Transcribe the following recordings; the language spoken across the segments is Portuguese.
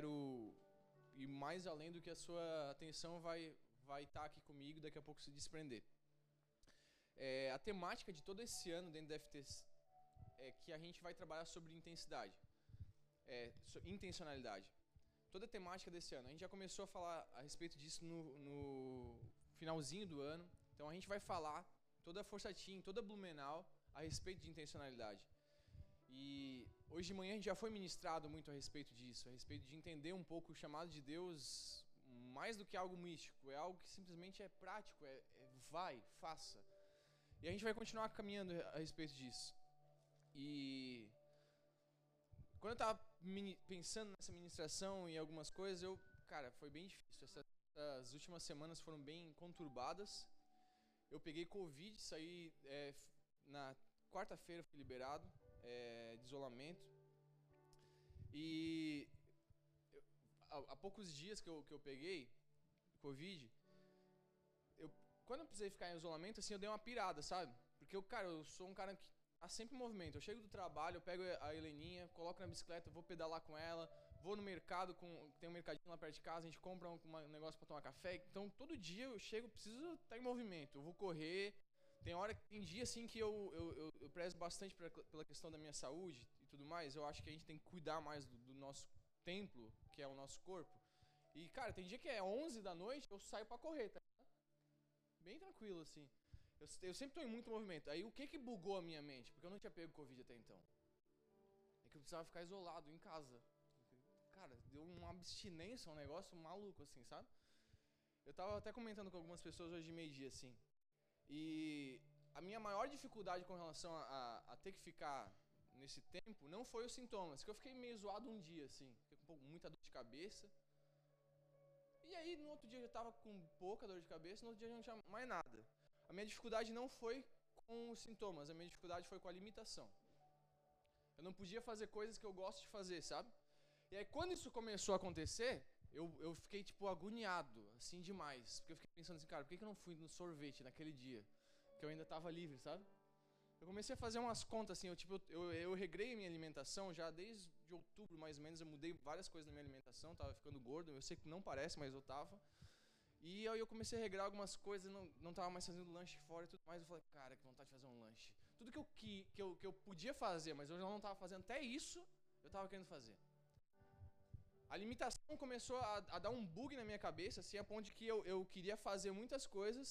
quero ir mais além do que a sua atenção vai vai estar tá aqui comigo daqui a pouco se desprender. É, a temática de todo esse ano dentro da FTS é que a gente vai trabalhar sobre intensidade, é, intencionalidade. Toda a temática desse ano. A gente já começou a falar a respeito disso no, no finalzinho do ano. Então a gente vai falar toda a Força Team, toda a Blumenau a respeito de intencionalidade. E hoje de manhã a gente já foi ministrado muito a respeito disso, a respeito de entender um pouco o chamado de Deus mais do que algo místico, é algo que simplesmente é prático, é, é vai, faça. E a gente vai continuar caminhando a respeito disso. E quando eu estava pensando nessa ministração e algumas coisas, eu, cara, foi bem difícil. Essas, essas últimas semanas foram bem conturbadas. Eu peguei Covid, saí é, na quarta-feira, fui liberado é, de isolamento. E eu, há, há, poucos dias que eu, que eu peguei Covid, eu, quando eu precisei ficar em isolamento, assim, eu dei uma pirada, sabe? Porque eu, cara, eu sou um cara que tá sempre em movimento. Eu chego do trabalho, eu pego a Heleninha, coloco na bicicleta, vou pedalar com ela, vou no mercado, com, tem um mercadinho lá perto de casa, a gente compra um, um negócio para tomar café. Então, todo dia eu chego, preciso estar tá em movimento. Eu vou correr, tem hora, tem dia assim que eu, eu, eu, eu prezo bastante pra, pela questão da minha saúde e tudo mais. Eu acho que a gente tem que cuidar mais do, do nosso templo, que é o nosso corpo. E, cara, tem dia que é 11 da noite, eu saio para correr, tá? Bem tranquilo, assim. Eu, eu sempre tô em muito movimento. Aí, o que que bugou a minha mente? Porque eu não tinha pego Covid até então. É que eu precisava ficar isolado, em casa. Cara, deu uma abstinência, um negócio maluco, assim, sabe? Eu tava até comentando com algumas pessoas hoje de meio-dia, assim. E a minha maior dificuldade com relação a, a, a, ter que ficar nesse tempo não foi os sintomas, que eu fiquei meio zoado um dia, assim, com muita dor de cabeça. E aí no outro dia eu já tava com pouca dor de cabeça, no outro dia já não tinha mais nada. A minha dificuldade não foi com os sintomas, a minha dificuldade foi com a limitação. Eu não podia fazer coisas que eu gosto de fazer, sabe? E aí quando isso começou a acontecer, eu, eu fiquei, tipo, agoniado, assim, demais. Porque eu fiquei pensando assim, cara, por que, que eu não fui no sorvete naquele dia? Que eu ainda tava livre, sabe? Eu comecei a fazer umas contas, assim, eu, tipo, eu, eu regrei minha alimentação já desde outubro, mais ou menos. Eu mudei várias coisas na minha alimentação, tava ficando gordo. Eu sei que não parece, mas eu tava. E aí eu comecei a regrar algumas coisas, não, não tava mais fazendo lanche fora e tudo mais. Eu falei, cara, que vontade de fazer um lanche. Tudo que eu, que, que eu, que eu podia fazer, mas eu já não tava fazendo, até isso eu tava querendo fazer. A limitação começou a, a, dar um bug na minha cabeça, assim, a ponto de que eu, eu queria fazer muitas coisas.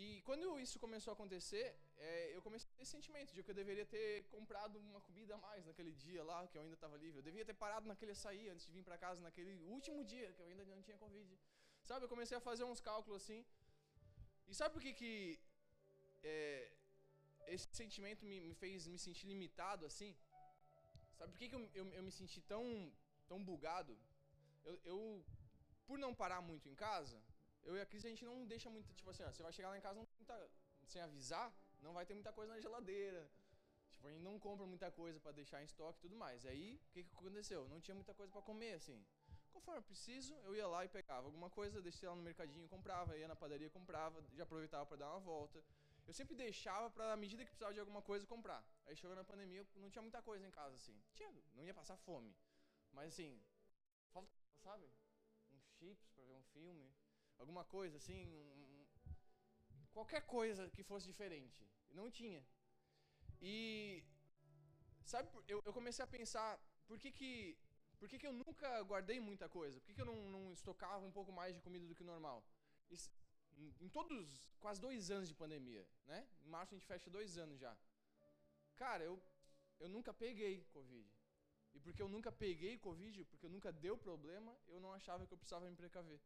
E quando isso começou a acontecer, é, eu comecei a ter esse sentimento de que eu deveria ter comprado uma comida a mais naquele dia lá, que eu ainda estava livre. Eu devia ter parado naquele açaí antes de vir para casa, naquele último dia, que eu ainda não tinha Covid. Sabe, eu comecei a fazer uns cálculos assim. E sabe por que que é, esse sentimento me, me, fez me sentir limitado assim? Sabe por que, que eu, eu, eu me senti tão tão bugado. Eu, eu, por não parar muito em casa, eu e a Cris a gente não deixa muito, tipo assim, ó, você vai chegar lá em casa muita, sem avisar, não vai ter muita coisa na geladeira. Tipo, a gente não compra muita coisa para deixar em estoque e tudo mais. Aí, o que, que aconteceu? Não tinha muita coisa para comer, assim. Conforme eu preciso, eu ia lá e pegava alguma coisa, deixei lá no mercadinho, comprava, ia na padaria, comprava, já aproveitava para dar uma volta. Eu sempre deixava para, à medida que precisava de alguma coisa, comprar. Aí chegou na pandemia, não tinha muita coisa em casa, assim. Tinha, não ia passar fome. Mas assim, falta, sabe? Um chips para ver um filme, alguma coisa assim, um, qualquer coisa que fosse diferente. Não tinha. E sabe, eu, eu comecei a pensar, por que que por que, que eu nunca guardei muita coisa? Por que, que eu não, não estocava um pouco mais de comida do que o normal? Isso, em todos, quase dois anos de pandemia, né? Em março a gente fecha dois anos já. Cara, eu, eu nunca peguei Covid. E porque eu nunca peguei Covid, porque eu nunca deu problema, eu não achava que eu precisava me precaver.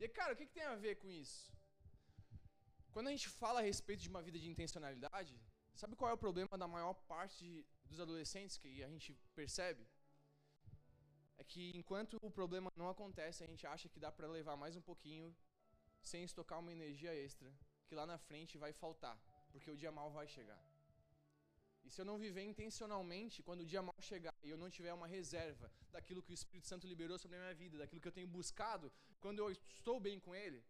E cara, o que, que tem a ver com isso? Quando a gente fala a respeito de uma vida de intencionalidade, sabe qual é o problema da maior parte dos adolescentes que a gente percebe? É que enquanto o problema não acontece, a gente acha que dá para levar mais um pouquinho sem estocar uma energia extra, que lá na frente vai faltar, porque o dia mal vai chegar. Se eu não viver intencionalmente, quando o dia mal chegar e eu não tiver uma reserva daquilo que o Espírito Santo liberou sobre a minha vida, daquilo que eu tenho buscado, quando eu estou bem com Ele,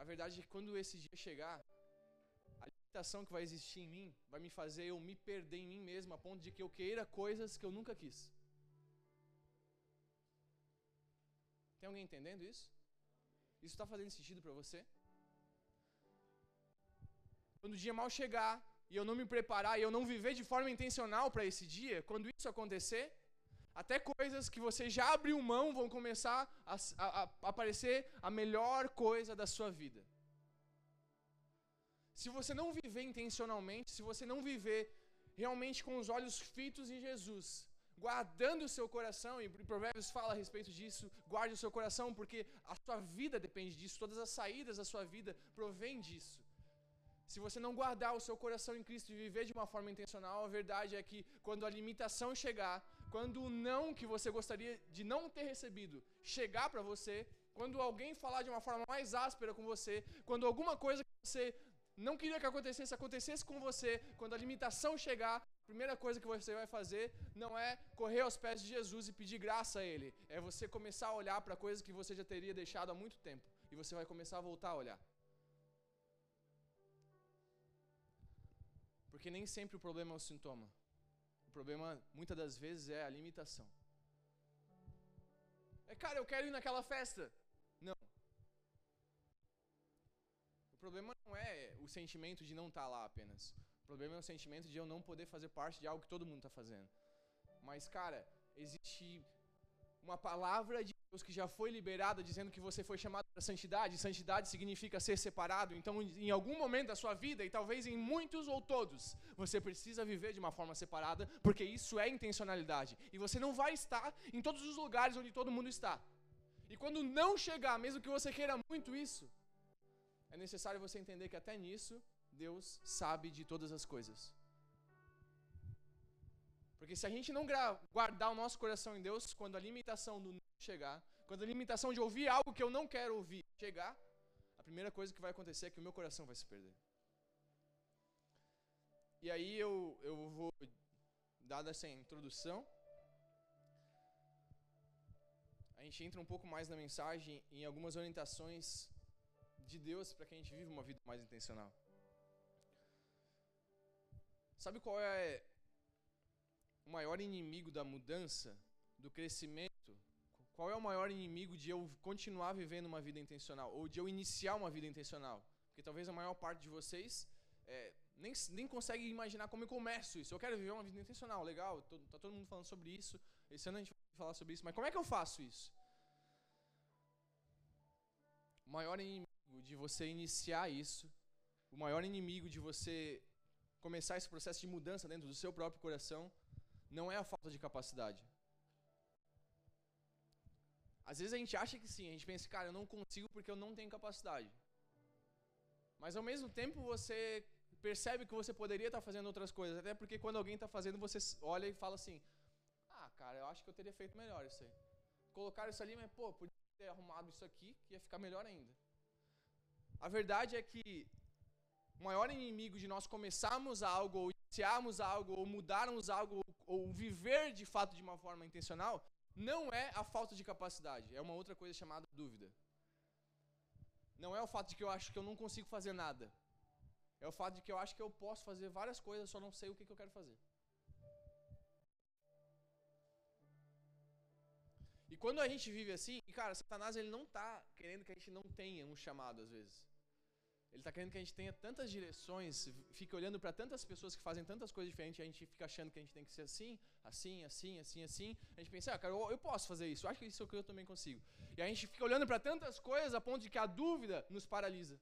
a verdade é que quando esse dia chegar, a limitação que vai existir em mim vai me fazer eu me perder em mim mesmo, a ponto de que eu queira coisas que eu nunca quis. Tem alguém entendendo isso? Isso está fazendo sentido para você? Quando o dia mal chegar e eu não me preparar e eu não viver de forma intencional para esse dia, quando isso acontecer, até coisas que você já abriu mão vão começar a, a, a aparecer a melhor coisa da sua vida. Se você não viver intencionalmente, se você não viver realmente com os olhos fitos em Jesus, guardando o seu coração, e Provérbios fala a respeito disso, guarde o seu coração, porque a sua vida depende disso, todas as saídas da sua vida provêm disso. Se você não guardar o seu coração em Cristo e viver de uma forma intencional, a verdade é que quando a limitação chegar, quando o não que você gostaria de não ter recebido chegar para você, quando alguém falar de uma forma mais áspera com você, quando alguma coisa que você não queria que acontecesse, acontecesse com você, quando a limitação chegar, a primeira coisa que você vai fazer não é correr aos pés de Jesus e pedir graça a Ele, é você começar a olhar para coisas que você já teria deixado há muito tempo e você vai começar a voltar a olhar. Porque nem sempre o problema é o sintoma. O problema, muitas das vezes, é a limitação. É, cara, eu quero ir naquela festa. Não. O problema não é o sentimento de não estar tá lá apenas. O problema é o sentimento de eu não poder fazer parte de algo que todo mundo está fazendo. Mas, cara, existe uma palavra de Deus que já foi liberada dizendo que você foi chamado para santidade. Santidade significa ser separado. Então, em algum momento da sua vida, e talvez em muitos ou todos, você precisa viver de uma forma separada, porque isso é intencionalidade. E você não vai estar em todos os lugares onde todo mundo está. E quando não chegar, mesmo que você queira muito isso, é necessário você entender que até nisso Deus sabe de todas as coisas. Porque se a gente não guardar o nosso coração em Deus, quando a limitação do não chegar, quando a limitação de ouvir algo que eu não quero ouvir chegar, a primeira coisa que vai acontecer é que o meu coração vai se perder. E aí eu, eu vou, dada essa introdução, a gente entra um pouco mais na mensagem em algumas orientações de Deus para que a gente viva uma vida mais intencional. Sabe qual é o maior inimigo da mudança, do crescimento? Qual é o maior inimigo de eu continuar vivendo uma vida intencional ou de eu iniciar uma vida intencional? Porque talvez a maior parte de vocês é, nem, nem consegue imaginar como eu começo isso. Eu quero viver uma vida intencional, legal, tô, tá todo mundo falando sobre isso. Esse ano a gente vai falar sobre isso, mas como é que eu faço isso? O maior inimigo de você iniciar isso, o maior inimigo de você começar esse processo de mudança dentro do seu próprio coração, não é a falta de capacidade. Às vezes a gente acha que sim, a gente pensa, cara, eu não consigo porque eu não tenho capacidade. Mas ao mesmo tempo você percebe que você poderia estar fazendo outras coisas, até porque quando alguém está fazendo, você olha e fala assim: Ah, cara, eu acho que eu teria feito melhor isso aí. Colocaram isso ali, mas pô, podia ter arrumado isso aqui, que ia ficar melhor ainda. A verdade é que o maior inimigo de nós começarmos algo, ou iniciarmos algo, ou mudarmos algo, ou viver de fato de uma forma intencional, não é a falta de capacidade, é uma outra coisa chamada dúvida. Não é o fato de que eu acho que eu não consigo fazer nada. É o fato de que eu acho que eu posso fazer várias coisas, só não sei o que, que eu quero fazer. E quando a gente vive assim, e cara, Satanás ele não está querendo que a gente não tenha um chamado às vezes. Ele está querendo que a gente tenha tantas direções, fique olhando para tantas pessoas que fazem tantas coisas diferentes, e a gente fica achando que a gente tem que ser assim, assim, assim, assim, assim. A gente pensa, ah, cara, eu, eu posso fazer isso, acho que isso é o que eu também consigo. E a gente fica olhando para tantas coisas a ponto de que a dúvida nos paralisa.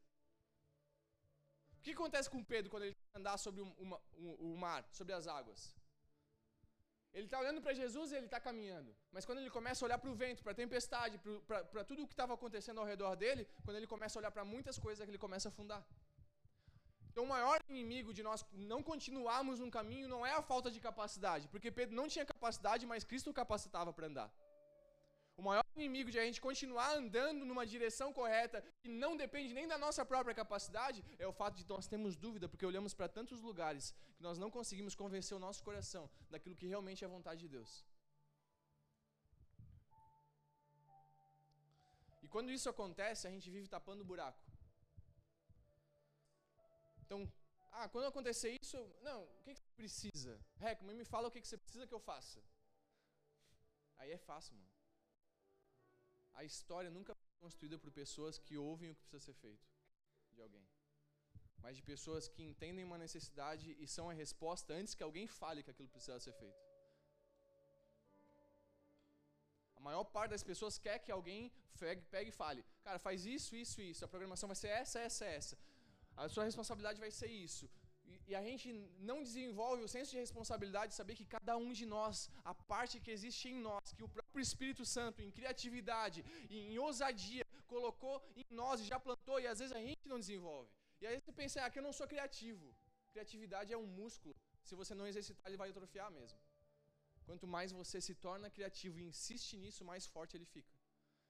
O que acontece com Pedro quando ele andar sobre o mar, sobre as águas? Ele está olhando para Jesus e ele está caminhando. Mas quando ele começa a olhar para o vento, para a tempestade, para tudo o que estava acontecendo ao redor dele, quando ele começa a olhar para muitas coisas, é ele começa a afundar. Então, o maior inimigo de nós não continuarmos um caminho não é a falta de capacidade, porque Pedro não tinha capacidade, mas Cristo capacitava para andar. Inimigo de a gente continuar andando numa direção correta e não depende nem da nossa própria capacidade é o fato de nós termos dúvida porque olhamos para tantos lugares que nós não conseguimos convencer o nosso coração daquilo que realmente é a vontade de Deus. E quando isso acontece, a gente vive tapando o buraco. Então, ah, quando acontecer isso, não, o que, que você precisa? Reco, me fala o que, que você precisa que eu faça. Aí é fácil, mano. A história nunca foi construída por pessoas que ouvem o que precisa ser feito de alguém, mas de pessoas que entendem uma necessidade e são a resposta antes que alguém fale que aquilo precisa ser feito. A maior parte das pessoas quer que alguém pegue, e fale: Cara, faz isso, isso, isso. A programação vai ser essa, essa, essa. A sua responsabilidade vai ser isso. E, a gente não desenvolve o senso de responsabilidade de saber que cada um de nós, a parte que existe em nós, que o próprio Espírito Santo, em criatividade, em ousadia, colocou em nós e já plantou, e às vezes a gente não desenvolve. E aí você pensa, ah, que eu não sou criativo. Criatividade é um músculo. Se você não exercitar, ele vai atrofiar mesmo. Quanto mais você se torna criativo e insiste nisso, mais forte ele fica.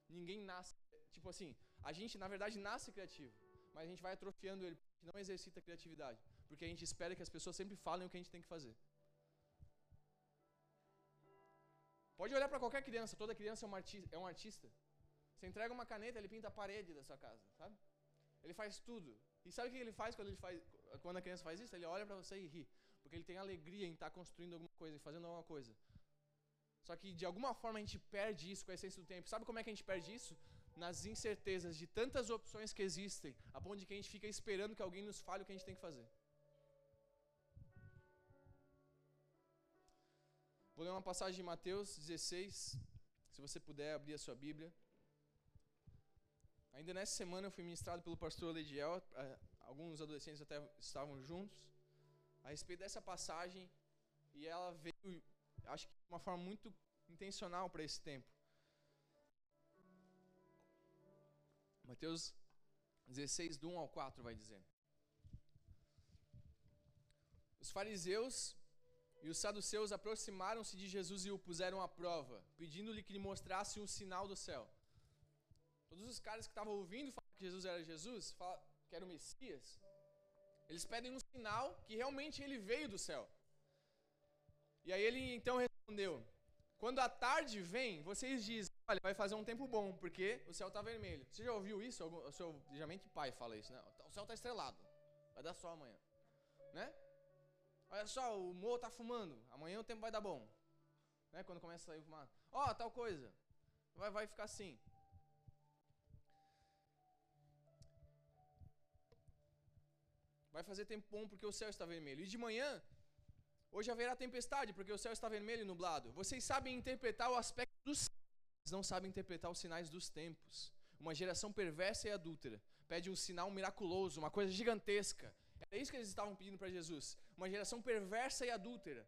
Ninguém nasce, tipo assim, a gente na verdade nasce criativo, mas a gente vai atrofiando ele, gente não exercita a criatividade, porque a gente espera que as pessoas sempre falem o que a gente tem que fazer. Pode olhar para qualquer criança, toda criança é um, artista, é um artista. Você entrega uma caneta, ele pinta a parede da sua casa, sabe? Ele faz tudo. E sabe o que ele faz quando, ele faz, quando a criança faz isso? Ele olha para você e ri. Porque ele tem alegria em estar tá construindo alguma coisa, e fazendo alguma coisa. Só que de alguma forma a gente perde isso com a essência do tempo. Sabe como é que a gente perde isso? Nas incertezas de tantas opções que existem, a ponto de que a gente fica esperando que alguém nos fale o que a gente tem que fazer. Vou ler uma passagem de Mateus 16, se você puder abrir a sua Bíblia. Ainda nessa semana eu fui ministrado pelo pastor Lediel, alguns adolescentes até estavam juntos, a respeito dessa passagem, e ela veio acho que de uma forma muito intencional para esse tempo. Mateus 16, do 1 ao 4 vai dizer. Os fariseus e os saduceus aproximaram-se de Jesus e o puseram à prova, pedindo-lhe que lhe mostrasse um sinal do céu. Todos os caras que estavam ouvindo falar que Jesus era Jesus, que era o Messias, eles pedem um sinal que realmente ele veio do céu. E aí ele então respondeu: Quando a tarde vem, vocês dizem: Olha, vai fazer um tempo bom, porque o céu está vermelho. Você já ouviu isso? O seu, geralmente pai fala isso, né? O céu está estrelado, vai dar sol amanhã, né? Olha só, o morro está fumando, amanhã o tempo vai dar bom, né? Quando começa a sair fumado. Ó, oh, tal coisa, vai, vai ficar assim. Vai fazer tempo bom porque o céu está vermelho. E de manhã Hoje haverá tempestade, porque o céu está vermelho e nublado. Vocês sabem interpretar o aspecto dos céus, não sabem interpretar os sinais dos tempos. Uma geração perversa e adúltera pede um sinal miraculoso, uma coisa gigantesca. Era isso que eles estavam pedindo para Jesus. Uma geração perversa e adúltera.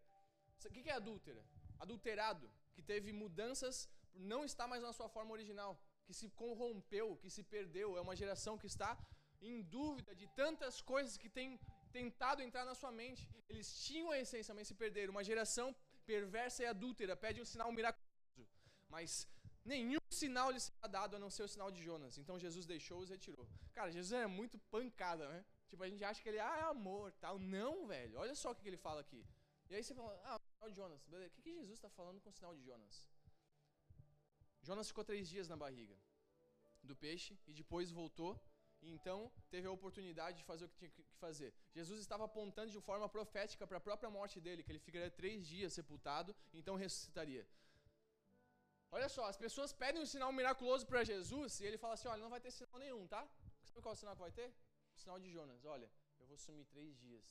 O que é adúltera? Adulterado, que teve mudanças, não está mais na sua forma original, que se corrompeu, que se perdeu. É uma geração que está em dúvida de tantas coisas que tem tentado entrar na sua mente. Eles tinham a essência, mas se perderam. Uma geração perversa e adúltera pede um sinal miraculoso, mas nenhum sinal lhe será dado a não ser o sinal de Jonas. Então Jesus deixou-os e retirou. Cara, Jesus é muito pancada, né? Tipo, a gente acha que ele ah, é amor, tal. Não, velho. Olha só o que ele fala aqui. E aí você fala, ah, o sinal de Jonas. O que, que Jesus está falando com o sinal de Jonas? Jonas ficou três dias na barriga do peixe e depois voltou e então teve a oportunidade de fazer o que tinha que fazer. Jesus estava apontando de forma profética para a própria morte dele, que ele ficaria três dias sepultado, então ressuscitaria. Olha só, as pessoas pedem um sinal miraculoso para Jesus e ele fala assim: olha, não vai ter sinal nenhum, tá? Sabe qual é o sinal que vai ter? O sinal de Jonas. Olha, eu vou sumir três dias,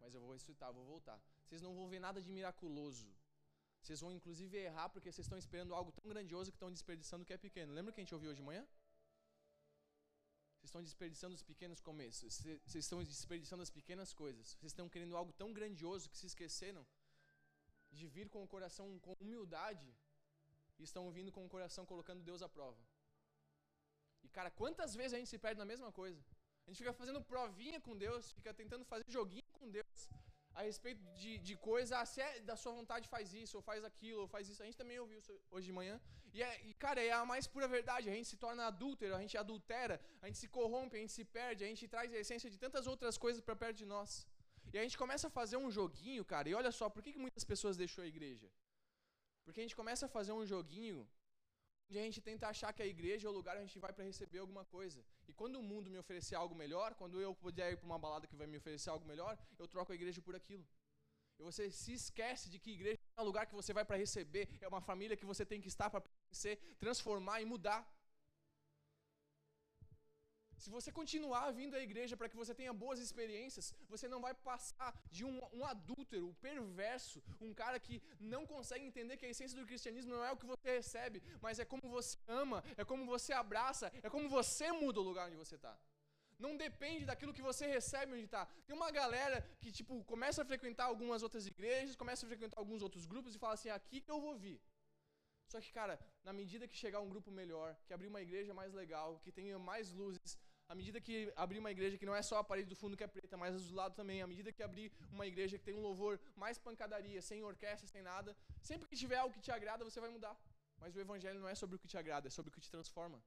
mas eu vou ressuscitar, vou voltar. Vocês não vão ver nada de miraculoso. Vocês vão inclusive errar porque vocês estão esperando algo tão grandioso que estão desperdiçando o que é pequeno. Lembra que a gente ouviu hoje de manhã? Vocês estão desperdiçando os pequenos começos. Vocês estão desperdiçando as pequenas coisas. Vocês estão querendo algo tão grandioso que se esqueceram de vir com o coração com humildade e estão vindo com o coração colocando Deus à prova. E cara, quantas vezes a gente se perde na mesma coisa? A gente fica fazendo provinha com Deus, fica tentando fazer joguinho com Deus a respeito de, de coisa, ah, se é da sua vontade faz isso, ou faz aquilo, ou faz isso. A gente também ouviu isso hoje de manhã. E, é, e, cara, é a mais pura verdade. A gente se torna adúltero, a gente adultera, a gente se corrompe, a gente se perde, a gente traz a essência de tantas outras coisas para perto de nós. E a gente começa a fazer um joguinho, cara, e olha só, por que, que muitas pessoas deixou a igreja? Porque a gente começa a fazer um joguinho onde a gente tenta achar que a igreja é o lugar onde a gente vai para receber alguma coisa. E quando o mundo me oferecer algo melhor, quando eu puder ir para uma balada que vai me oferecer algo melhor, eu troco a igreja por aquilo. E você se esquece de que igreja é um lugar que você vai para receber, é uma família que você tem que estar para pertencer, transformar e mudar. Se você continuar vindo à igreja para que você tenha boas experiências, você não vai passar de um, um adúltero, um perverso, um cara que não consegue entender que a essência do cristianismo não é o que você recebe, mas é como você ama, é como você abraça, é como você muda o lugar onde você está. Não depende daquilo que você recebe onde está. Tem uma galera que, tipo, começa a frequentar algumas outras igrejas, começa a frequentar alguns outros grupos e fala assim: aqui que eu vou vir. Só que, cara, na medida que chegar um grupo melhor, que abrir uma igreja mais legal, que tenha mais luzes, à medida que abrir uma igreja que não é só a parede do fundo que é preta, mas do lado também, à medida que abrir uma igreja que tem um louvor mais pancadaria, sem orquestra, sem nada, sempre que tiver algo que te agrada, você vai mudar. Mas o evangelho não é sobre o que te agrada, é sobre o que te transforma.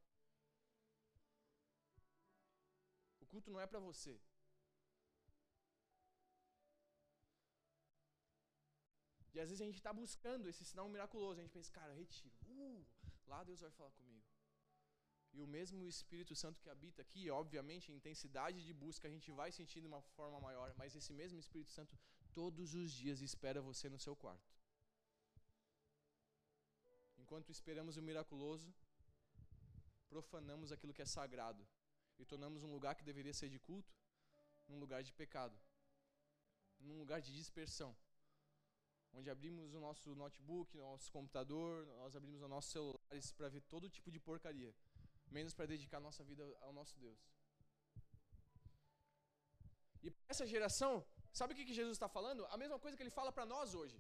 O culto não é para você. E às vezes a gente está buscando esse sinal miraculoso, a gente pensa, cara, retiro. Uh, lá Deus vai falar comigo. E o mesmo Espírito Santo que habita aqui, obviamente, a intensidade de busca a gente vai sentir de uma forma maior, mas esse mesmo Espírito Santo todos os dias espera você no seu quarto. Enquanto esperamos o miraculoso, profanamos aquilo que é sagrado e tornamos um lugar que deveria ser de culto num lugar de pecado, num lugar de dispersão onde abrimos o nosso notebook, nosso computador, nós abrimos os nossos celulares para ver todo tipo de porcaria, menos para dedicar nossa vida ao nosso Deus. E para essa geração, sabe o que, Jesus está falando? A mesma coisa que ele fala para nós hoje.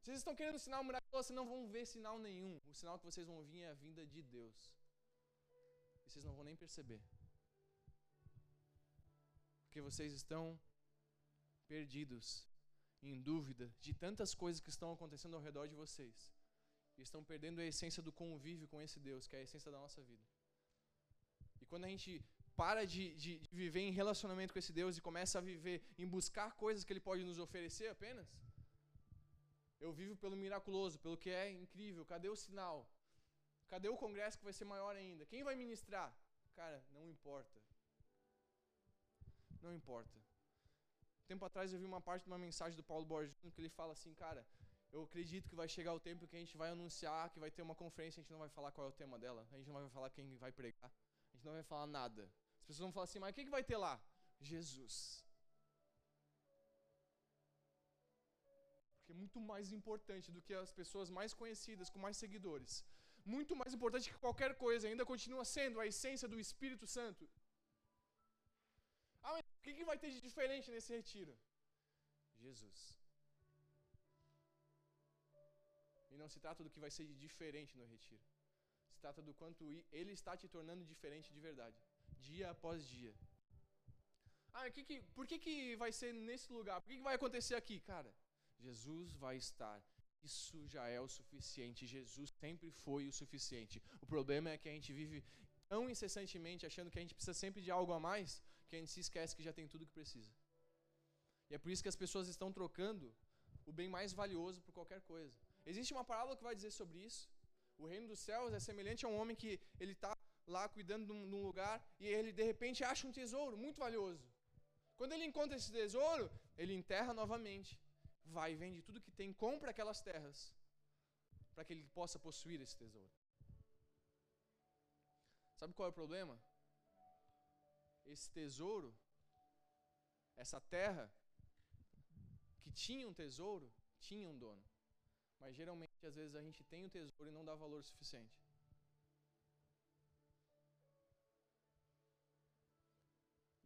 Vocês estão querendo sinal miraculoso, vocês não vão ver sinal nenhum. O sinal que vocês vão vir é a vinda de Deus. E vocês não vão nem perceber. Porque vocês estão perdidos em dúvida de tantas coisas que estão acontecendo ao redor de vocês. E estão perdendo a essência do convívio com esse Deus, que é a essência da nossa vida. E quando a gente para de, de, de, viver em relacionamento com esse Deus e começa a viver em buscar coisas que Ele pode nos oferecer apenas, eu vivo pelo miraculoso, pelo que é incrível. Cadê o sinal? Cadê o congresso que vai ser maior ainda? Quem vai ministrar? Cara, não importa. Não importa. Tempo atrás eu vi uma parte de uma mensagem do Paulo Borges que ele fala assim, cara, eu acredito que vai chegar o tempo que a gente vai anunciar que vai ter uma conferência, a gente não vai falar qual é o tema dela, a gente não vai falar quem vai pregar, não vai falar nada. As pessoas vão falar assim, mas o que, que vai ter lá? Jesus. Porque é muito mais importante do que as pessoas mais conhecidas, com mais seguidores. Muito mais importante que qualquer coisa, ainda continua sendo a essência do Espírito Santo. Ah, mas o que, que vai ter de diferente nesse retiro? Jesus. E não se trata do que vai ser de diferente no retiro. Se trata do quanto ele está te tornando diferente de verdade, dia após dia. Ah, que que, por que, que vai ser nesse lugar? Por que, que vai acontecer aqui? Cara, Jesus vai estar. Isso já é o suficiente. Jesus sempre foi o suficiente. O problema é que a gente vive tão incessantemente achando que a gente precisa sempre de algo a mais que a gente se esquece que já tem tudo que precisa. E é por isso que as pessoas estão trocando o bem mais valioso por qualquer coisa. Existe uma parábola que vai dizer sobre isso. O reino dos céus é semelhante a um homem que ele está lá cuidando de um, lugar e ele de repente acha um tesouro muito valioso. Quando ele encontra esse tesouro, ele enterra novamente. Vai e vende tudo que tem, compra aquelas terras para que ele possa possuir esse tesouro. Sabe qual é o problema? esse tesouro, essa terra, que tinha um tesouro, tinha um dono. Mas geralmente, às vezes, a gente tem o tesouro e não dá valor suficiente.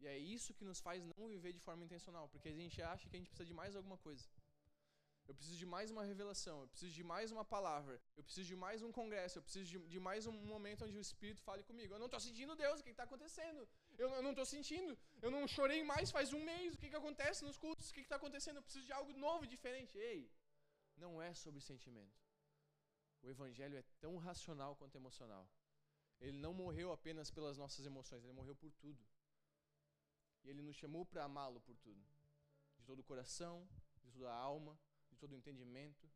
E é isso que nos faz não viver de forma intencional, porque a gente acha que a gente precisa de mais alguma coisa. Eu preciso de mais uma revelação, eu preciso de mais uma palavra, eu preciso de mais um congresso, eu preciso de, de mais um momento onde o Espírito fale comigo. Eu não estou sentindo Deus, o que está acontecendo? Eu, eu não estou sentindo, eu não chorei mais faz um mês, o que, que acontece nos cultos? O que está acontecendo? Eu preciso de algo novo, diferente. Ei, não é sobre sentimento. O Evangelho é tão racional quanto emocional. Ele não morreu apenas pelas nossas emoções, ele morreu por tudo. E ele nos chamou para amá-lo por tudo. De todo o coração, de toda a alma, todo o entendimento,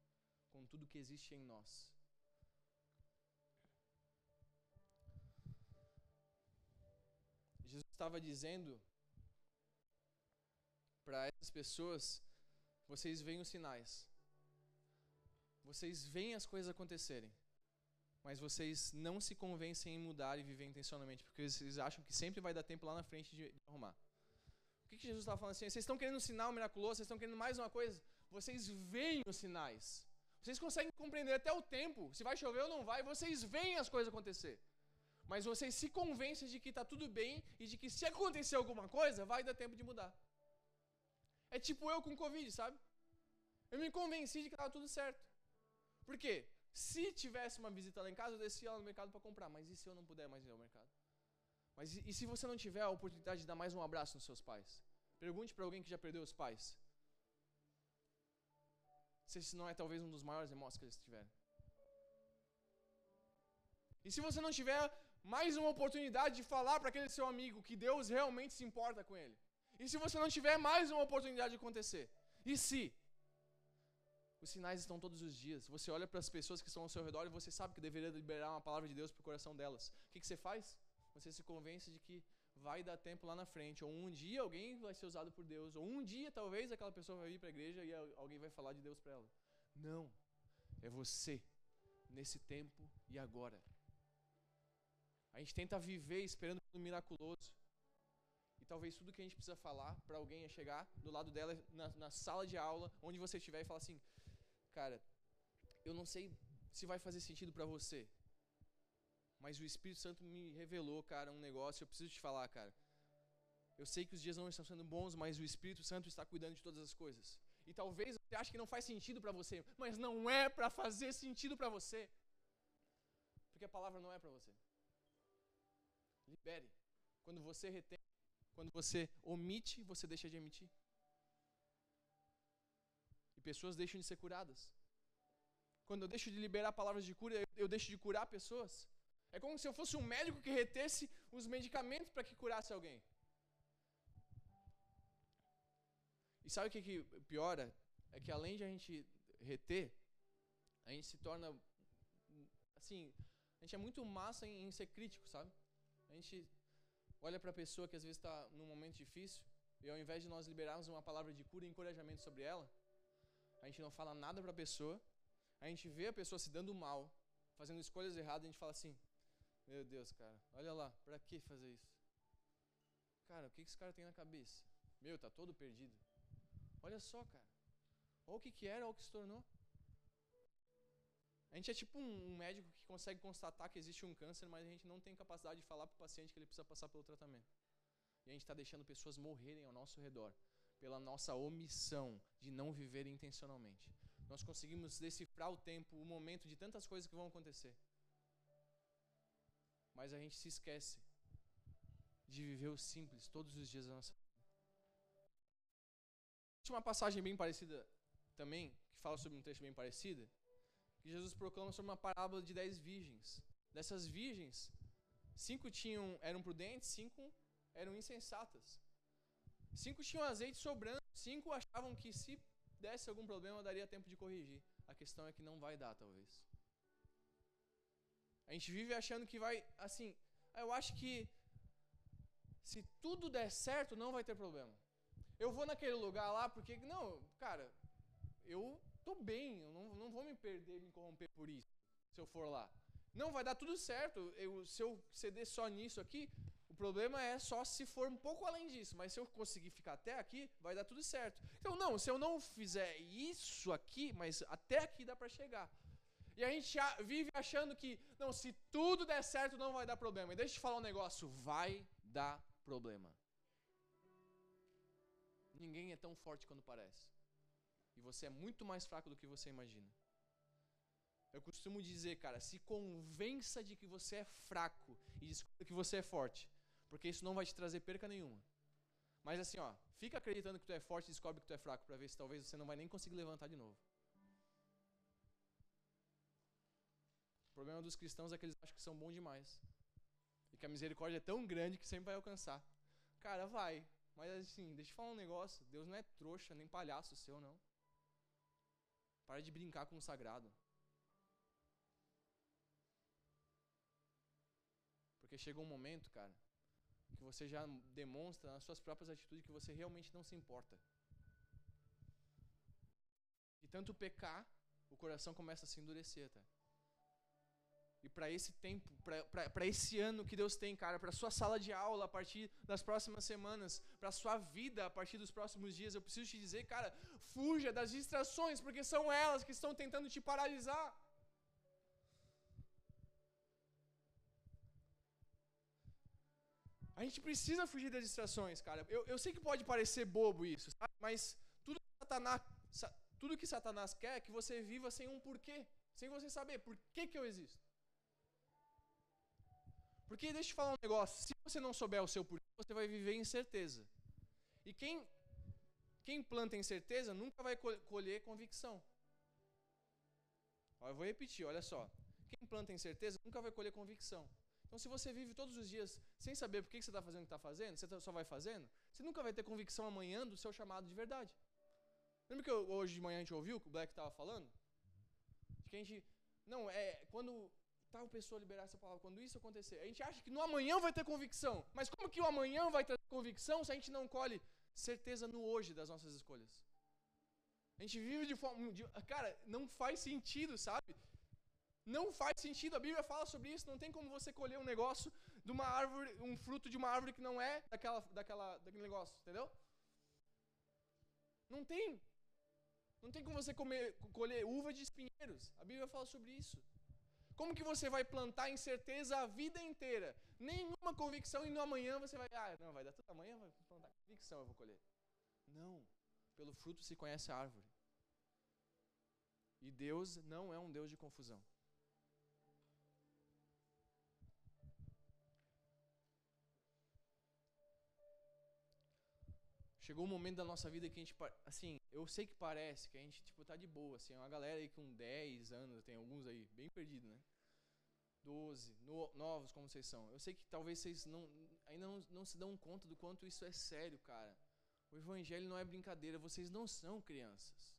com tudo que existe em nós. Jesus estava dizendo para essas pessoas: vocês veem os sinais, vocês veem as coisas acontecerem, mas vocês não se convencem em mudar e viver intencionalmente, porque vocês acham que sempre vai dar tempo lá na frente de, arrumar. O que, que Jesus está falando assim? Vocês estão querendo um sinal miraculoso, vocês estão querendo mais uma coisa? Vocês veem os sinais. Vocês conseguem compreender até o tempo, se vai chover ou não vai, vocês veem as coisas acontecer. Mas vocês se convencem de que está tudo bem e de que se acontecer alguma coisa, vai dar tempo de mudar. É tipo eu com Covid, sabe? Eu me convenci de que estava tudo certo. Por quê? Se tivesse uma visita lá em casa, eu descia lá no mercado para comprar. Mas e se eu não puder mais ir ao mercado? Mas e, se você não tiver a oportunidade de dar mais um abraço nos seus pais? Pergunte para alguém que já perdeu os pais. Se esse não é talvez um dos maiores remorsos que eles tiverem. E se você não tiver mais uma oportunidade de falar para aquele seu amigo que Deus realmente se importa com ele? E se você não tiver mais uma oportunidade de acontecer? E se os sinais estão todos os dias. Você olha para as pessoas que estão ao seu redor e você sabe que deveria liberar uma palavra de Deus para o coração delas. O que, que você faz? Você se convence de que vai dar tempo lá na frente. Ou um dia alguém vai ser usado por Deus. Ou um dia talvez aquela pessoa vai vir para a igreja e alguém vai falar de Deus para ela. Não. É você. Nesse tempo e agora. A gente tenta viver esperando pelo miraculoso. E talvez tudo que a gente precisa falar para alguém é chegar do lado dela na, na sala de aula, onde você estiver, e falar assim: cara, eu não sei se vai fazer sentido para você, mas o Espírito Santo me revelou, cara, um negócio, eu preciso te falar, cara. Eu sei que os dias não estão sendo bons, mas o Espírito Santo está cuidando de todas as coisas. E talvez você ache que não faz sentido para você, mas não é para fazer sentido para você. Porque a palavra não é para você. Libere. Quando você retém, quando você omite, você deixa de emitir pessoas deixam de ser curadas. Quando eu deixo de liberar palavras de cura, eu deixo de curar pessoas. É como se eu fosse um médico que retesse os medicamentos para que curasse alguém. E sabe o que, que piora? É que além de a gente reter, a gente se torna. Assim, a gente é muito massa em, em ser crítico, sabe? A gente olha para a pessoa que às vezes está num momento difícil, e ao invés de nós liberarmos uma palavra de cura e encorajamento sobre ela, a gente não fala nada para a pessoa, a gente vê a pessoa se dando mal, fazendo escolhas erradas, a gente fala assim: Meu Deus, cara, olha lá, para que fazer isso? Cara, o que esse cara tem na cabeça? Meu, tá todo perdido. Olha só, cara. Olha o que, que era, olha o que se tornou. A gente é tipo um, médico que consegue constatar que existe um câncer, mas a gente não tem capacidade de falar para o paciente que ele precisa passar pelo tratamento. E a gente está deixando pessoas morrerem ao nosso redor pela nossa omissão de não viver intencionalmente. Nós conseguimos decifrar o tempo, o momento de tantas coisas que vão acontecer. Mas a gente se esquece de viver o simples todos os dias da nossa vida. Tinha uma passagem bem parecida também, que fala sobre um texto bem parecido, que Jesus proclama sobre uma parábola de dez virgens. Dessas virgens, cinco tinham eram prudentes, cinco eram insensatas. Cinco tinham azeite sobrando, cinco achavam que se desse algum problema daria tempo de corrigir. A questão é que não vai dar, talvez. A gente vive achando que vai, assim, eu acho que se tudo der certo, não vai ter problema. Eu vou naquele lugar lá porque, não, cara, eu tô bem, eu não, não vou me perder, me corromper por isso, se eu for lá. Não, vai dar tudo certo. Eu, se eu ceder só nisso aqui, o problema é só se for um pouco além disso, mas se eu conseguir ficar até aqui, vai dar tudo certo. Então, não, se eu não fizer isso aqui, mas até aqui dá para chegar. E a gente vive achando que, não, se tudo der certo, não vai dar problema. E deixa eu te falar um negócio, vai dar problema. Ninguém é tão forte quanto parece. E você é muito mais fraco do que você imagina. Eu costumo dizer, cara, se convença de que você é fraco e descubra que você é forte. Porque isso não vai te trazer perca nenhuma. Mas assim, ó, fica acreditando que tu é forte e descobre que tu é fraco para ver se talvez você não vai nem conseguir levantar de novo. O problema dos cristãos é que eles acham que são bons demais. E que a misericórdia é tão grande que sempre vai alcançar. Cara, vai. Mas assim, deixa eu falar um negócio. Deus não é trouxa, nem palhaço seu, não. Para de brincar com o sagrado. Porque chega um momento, cara, que você já demonstra nas suas próprias atitudes que você realmente não se importa. E tanto pecar, o coração começa a se endurecer, tá? e para esse tempo, para esse ano que Deus tem, cara, para sua sala de aula a partir das próximas semanas, para sua vida a partir dos próximos dias, eu preciso te dizer, cara, fuja das distrações, porque são elas que estão tentando te paralisar. A gente precisa fugir das distrações, cara. Eu, eu sei que pode parecer bobo isso, sabe? mas tudo que, Satanás, tudo que Satanás quer é que você viva sem um porquê, sem você saber por que, que eu existo. Porque deixa eu te falar um negócio, se você não souber o seu porquê, você vai viver incerteza. E quem, quem planta incerteza nunca vai colher convicção. Eu vou repetir, olha só. Quem planta incerteza nunca vai colher convicção. Então, se você vive todos os dias sem saber por que você está fazendo o que está fazendo, você tá, só vai fazendo, você nunca vai ter convicção amanhã do seu chamado de verdade. Lembra que hoje de manhã a gente ouviu que o Black estava falando? De que a gente. Não, é. Quando tal pessoa liberar essa palavra, quando isso acontecer, a gente acha que no amanhã vai ter convicção. Mas como que o amanhã vai ter convicção se a gente não colhe certeza no hoje das nossas escolhas? A gente vive de forma. De, cara, não faz sentido, sabe? Não faz sentido. A Bíblia fala sobre isso. Não tem como você colher um negócio de uma árvore, um fruto de uma árvore que não é daquela, daquela, daquele negócio, entendeu? Não tem. Não tem como você comer, colher uva de espinheiros. A Bíblia fala sobre isso. Como que você vai plantar incerteza a vida inteira? Nenhuma convicção e no amanhã você vai, ah, não, vai dar tudo amanhã, vai plantar convicção, eu vou colher. Não. Pelo fruto se conhece a árvore. E Deus não é um Deus de confusão. Chegou um momento da nossa vida que a gente, assim, eu sei que parece que a gente, tipo, tá de boa, assim, é uma galera aí com 10 anos, tem alguns aí, bem perdidos, né? 12, no, novos como vocês são. Eu sei que talvez vocês não, ainda não, não se dão conta do quanto isso é sério, cara. O evangelho não é brincadeira, vocês não são crianças.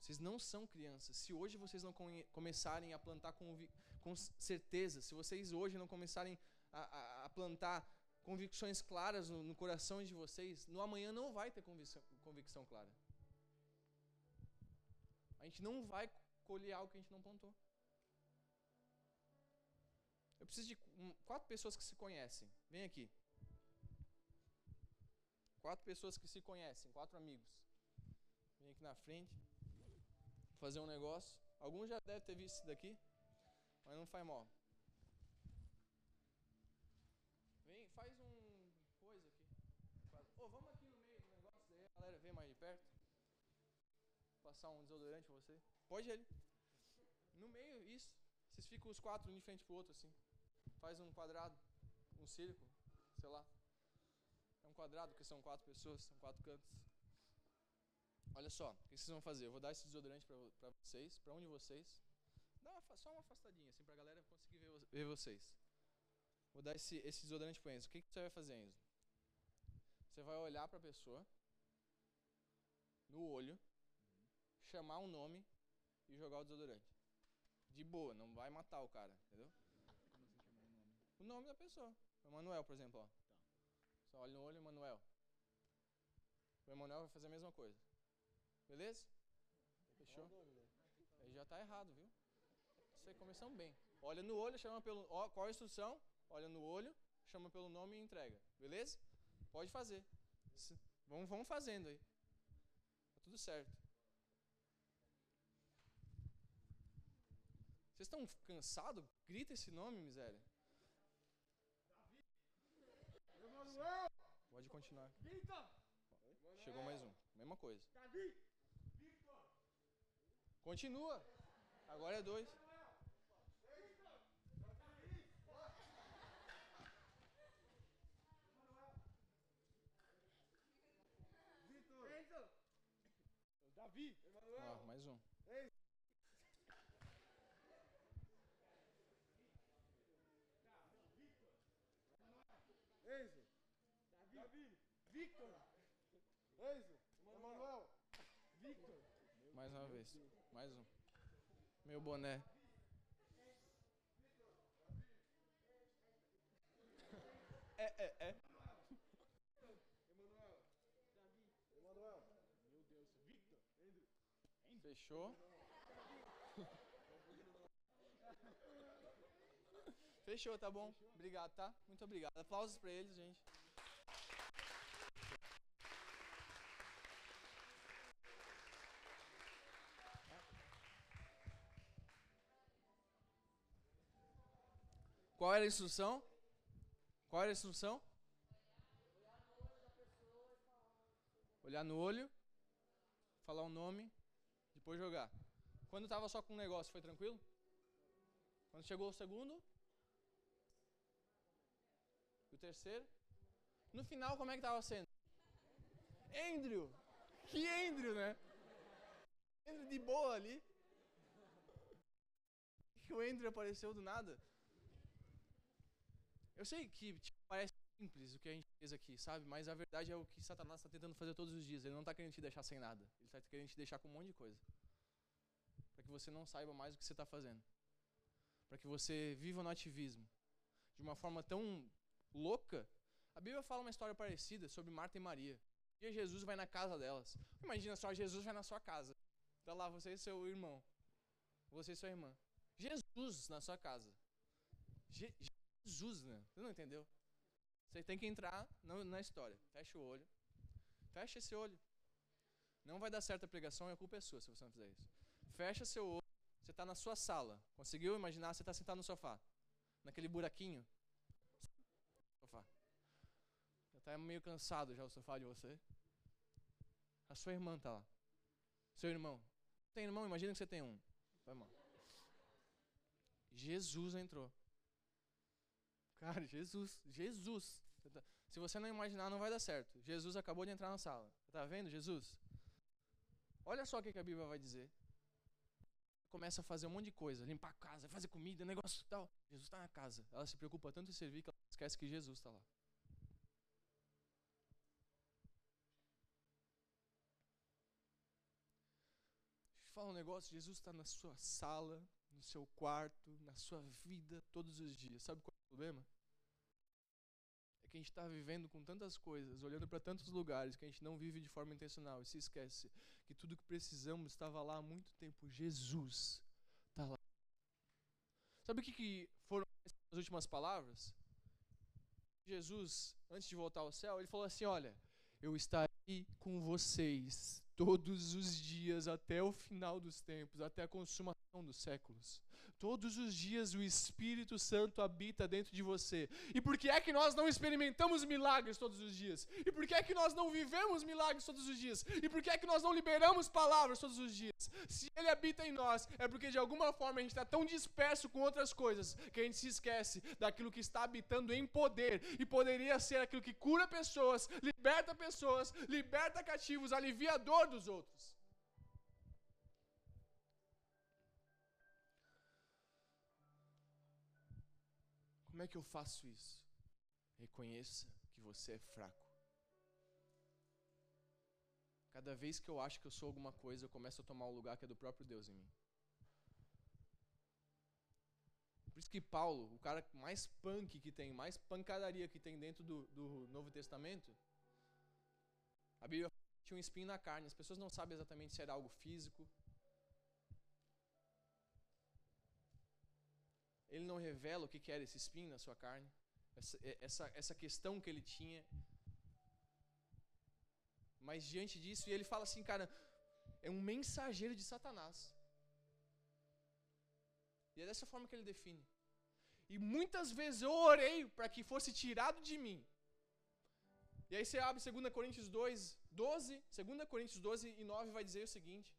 Vocês não são crianças. Se hoje vocês não começarem a plantar com, com certeza, se vocês hoje não começarem a, a, a plantar convicções claras no, no, coração de vocês, no amanhã não vai ter convicção, convicção clara. A gente não vai colher algo que a gente não plantou. Eu preciso de quatro pessoas que se conhecem. Vem aqui. Quatro pessoas que se conhecem, quatro amigos. Vem aqui na frente. Fazer um negócio. Alguns já devem ter visto isso daqui, mas não faz mal. Passar um desodorante pra você? Pode ele. No meio, isso. Vocês ficam os quatro um de frente pro outro, assim. Faz um quadrado, um círculo, sei lá. É um quadrado, porque são quatro pessoas, são quatro cantos. Olha só, o que vocês vão fazer? Eu vou dar esse desodorante pra, pra vocês, pra um de vocês. Dá uma, só uma afastadinha, assim, pra galera conseguir ver, ver vocês. Vou dar esse, esse desodorante pro Enzo. O que, que você vai fazer, Enzo? Você vai olhar pra pessoa, no olho, chamar um nome e jogar o desodorante. De boa, não vai matar o cara, entendeu? Como assim chamar o nome? O nome da pessoa. O Emanuel, por exemplo, ó. Tá. Só olha no olho, Emanuel. O Emanuel vai fazer a mesma coisa. Beleza? Fechou? Ele já tá errado, viu? Você começamos bem. Olha no olho, chama pelo. Ó, qual a instrução? Olha no olho, chama pelo nome e entrega. Beleza? Pode fazer. Vamos, vamos fazendo aí. Tá tudo certo. Vocês estão cansados? Grita esse nome, miséria. Emanuel! Pode continuar. Chegou mais um. Mesma coisa. Continua. Agora é dois. Davi. Emanuel. mais um. Mais um. Meu boné. É, é, é. Emanuel. Emanuel. Meu Deus. Victor. Fechou? Fechou, tá bom. Obrigado, tá? Muito obrigado. Aplausos pra eles, gente. Qual era a instrução? Qual era a instrução? Olhar no olho, falar o nome, depois jogar. Quando estava só com um negócio, foi tranquilo? Quando chegou o segundo? E o terceiro? No final, como é que estava sendo? Andrew! Que Andrew, né? Andrew de boa ali. Que o Andrew apareceu do nada. Eu sei que tipo, parece simples o que a gente fez aqui, sabe? Mas a verdade é o que Satanás está tentando fazer todos os dias. Ele não está querendo te deixar sem nada. Ele está querendo te deixar com um monte de coisa. Para que você não saiba mais o que você está fazendo. Para que você viva no ativismo. De uma forma tão louca. A Bíblia fala uma história parecida sobre Marta e Maria. E Jesus vai na casa delas. Imagina só, Jesus vai na sua casa. Está lá você e seu irmão. Você e sua irmã. Jesus na sua casa. Je Jesus, né? Você não entendeu? Você tem que entrar na, história. Fecha o olho. Fecha esse olho. Não vai dar certo a pregação e a culpa é sua se você não fizer isso. Fecha seu olho. Você está na sua sala. Conseguiu imaginar? Você está sentado no sofá. Naquele buraquinho. Sofá. Já está meio cansado já o sofá de você. A sua irmã está lá. Seu irmão. Tem irmão? Imagina que você tem um. Vai. Jesus entrou. Cara, Jesus, Jesus. Se você não imaginar, não vai dar certo. Jesus acabou de entrar na sala. Tá vendo, Jesus? Olha só o que a Bíblia vai dizer. Começa a fazer um monte de coisa, limpar a casa, fazer comida, negócio tal. Jesus está na casa. Ela se preocupa tanto em servir que ela esquece que Jesus está lá. Falar um negócio. Jesus está na sua sala, no seu quarto, na sua vida, todos os dias. Sabe qual é o problema? Que a gente está vivendo com tantas coisas, olhando para tantos lugares, que a gente não vive de forma intencional e se esquece que tudo que precisamos estava lá há muito tempo. Jesus está lá. Sabe o que, que foram as últimas palavras? Jesus, antes de voltar ao céu, ele falou assim: Olha, eu estarei com vocês todos os dias até o final dos tempos, até a consumação dos séculos. Todos os dias o Espírito Santo habita dentro de você. E por que é que nós não experimentamos milagres todos os dias? E por que é que nós não vivemos milagres todos os dias? E por que é que nós não liberamos palavras todos os dias? Se Ele habita em nós, é porque de alguma forma a gente está tão disperso com outras coisas que a gente se esquece daquilo que está habitando em poder. E poderia ser aquilo que cura pessoas, liberta pessoas, liberta cativos, aliviador dos outros. Como é que eu faço isso? Reconheça que você é fraco. Cada vez que eu acho que eu sou alguma coisa, eu começo a tomar o lugar que é do próprio Deus em mim. Por isso que Paulo, o cara mais punk que tem, mais pancadaria que tem dentro do, do Novo Testamento, a Bíblia tinha um espinho na carne. As pessoas não sabem exatamente se era algo físico, ele não revela o que era esse espinho na sua carne, essa, é, essa, essa questão que ele tinha. Mas diante disso, e ele fala assim, cara, é um mensageiro de Satanás. E é dessa forma que ele define. E muitas vezes eu orei para que fosse tirado de mim. E aí você abre 2 Coríntios 2, 12, 2 Coríntios 12 e 9 vai dizer o seguinte: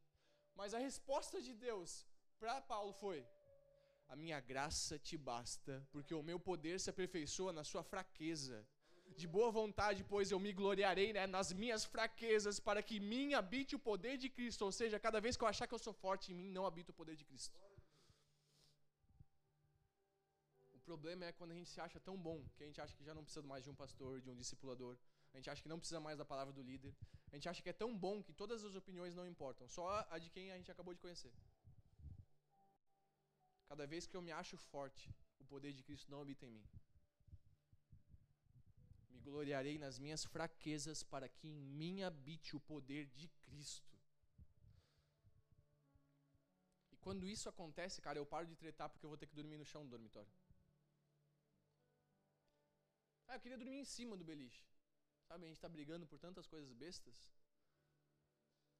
Mas a resposta de Deus para Paulo foi: a minha graça te basta, porque o meu poder se aperfeiçoa na sua fraqueza. De boa vontade, pois eu me gloriarei né, nas minhas fraquezas, para que em mim habite o poder de Cristo. Ou seja, cada vez que eu achar que eu sou forte, em mim não habita o poder de Cristo. O problema é quando a gente se acha tão bom que a gente acha que já não precisa mais de um pastor, de um discipulador. A gente acha que não precisa mais da palavra do líder. A gente acha que é tão bom que todas as opiniões não importam, só a de quem a gente acabou de conhecer. Cada vez que eu me acho forte, o poder de Cristo não habita em mim. Me gloriarei nas minhas fraquezas para que em mim habite o poder de Cristo. E quando isso acontece, cara, eu paro de tretar porque eu vou ter que dormir no chão do dormitório. Ah, eu queria dormir em cima do beliche. Sabe, a gente está brigando por tantas coisas bestas.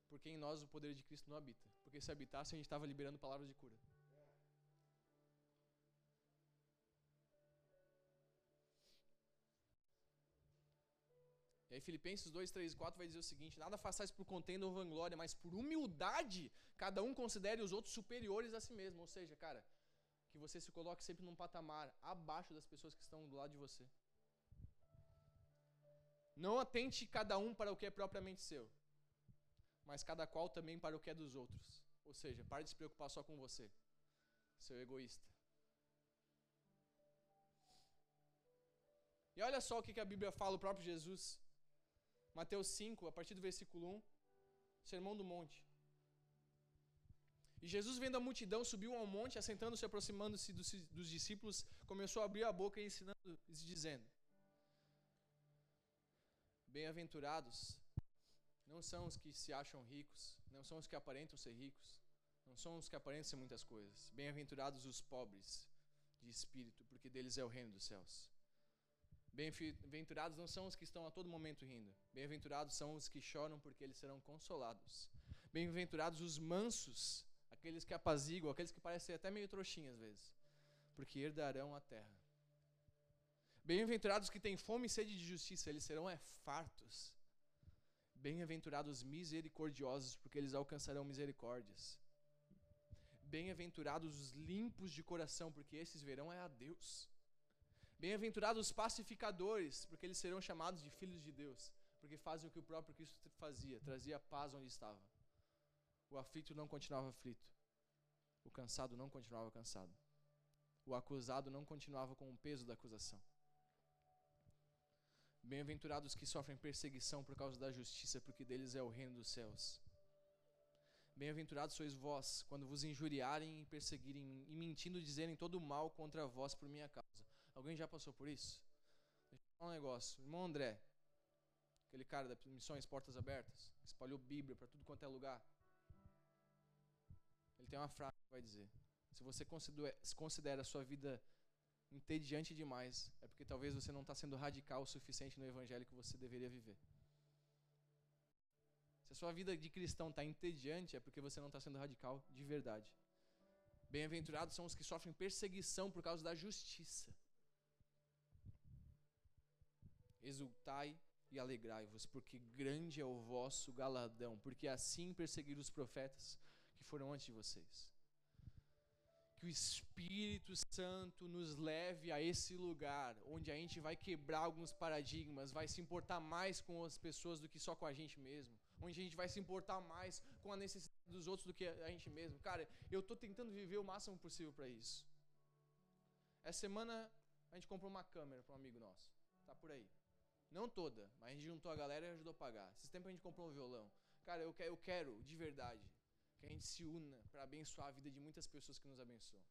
Porque em nós o poder de Cristo não habita. Porque se habitasse, a gente estava liberando palavras de cura. Aí Filipenses 2, 3 e 4 vai dizer o seguinte: Nada façais por contenda ou vanglória, mas por humildade, cada um considere os outros superiores a si mesmo. Ou seja, cara, que você se coloque sempre num patamar abaixo das pessoas que estão do lado de você. Não atente cada um para o que é propriamente seu, mas cada qual também para o que é dos outros. Ou seja, pare de se preocupar só com você, seu egoísta. E olha só o que a Bíblia fala, o próprio Jesus. Mateus 5, a partir do versículo 1, Sermão do Monte. E Jesus, vendo a multidão, subiu ao monte, assentando-se, aproximando-se dos, discípulos, começou a abrir a boca e ensinando, dizendo: Bem-aventurados não são os que se acham ricos, não são os que aparentam ser ricos, não são os que aparentam ser muitas coisas. Bem-aventurados os pobres de espírito, porque deles é o reino dos céus. Bem-aventurados não são os que estão a todo momento rindo. Bem-aventurados são os que choram, porque eles serão consolados. Bem-aventurados os mansos, aqueles que apaziguam, aqueles que parecem até meio trouxinhos às vezes, porque herdarão a terra. Bem-aventurados que têm fome e sede de justiça, eles serão é, fartos. Bem-aventurados misericordiosos, porque eles alcançarão misericórdias. Bem-aventurados os limpos de coração, porque esses verão é a Deus. Bem-aventurados os pacificadores, porque eles serão chamados de filhos de Deus, porque fazem o que o próprio Cristo fazia, trazia paz onde estava. O aflito não continuava aflito, o cansado não continuava cansado, o acusado não continuava com o peso da acusação. Bem-aventurados que sofrem perseguição por causa da justiça, porque deles é o reino dos céus. Bem-aventurados sois vós, quando vos injuriarem e perseguirem e mentindo dizerem todo mal contra vós por minha causa. Alguém já passou por isso? Deixa eu falar um negócio. Irmão André, aquele cara da Missões Portas Abertas, que espalhou Bíblia para tudo quanto é lugar. Ele tem uma frase que vai dizer: Se você considera a sua vida entediante demais, é porque talvez você não está sendo radical o suficiente no evangelho que você deveria viver. Se a sua vida de cristão está entediante, é porque você não está sendo radical de verdade. Bem-aventurados são os que sofrem perseguição por causa da justiça exultai e alegrai-vos, porque grande é o vosso galadão, porque assim perseguiram os profetas que foram antes de vocês. Que o Espírito Santo nos leve a esse lugar onde a gente vai quebrar alguns paradigmas, vai se importar mais com as pessoas do que só com a gente mesmo, onde a gente vai se importar mais com a necessidade dos outros do que a gente mesmo. Cara, eu estou tentando viver o máximo possível para isso. Essa semana a gente comprou uma câmera para um amigo nosso. Tá por aí. Não toda, mas a gente juntou a galera e ajudou a pagar. Esses tempos a gente comprou um violão. Cara, eu quero, eu quero de verdade que a gente se una para abençoar a vida de muitas pessoas que nos abençoam.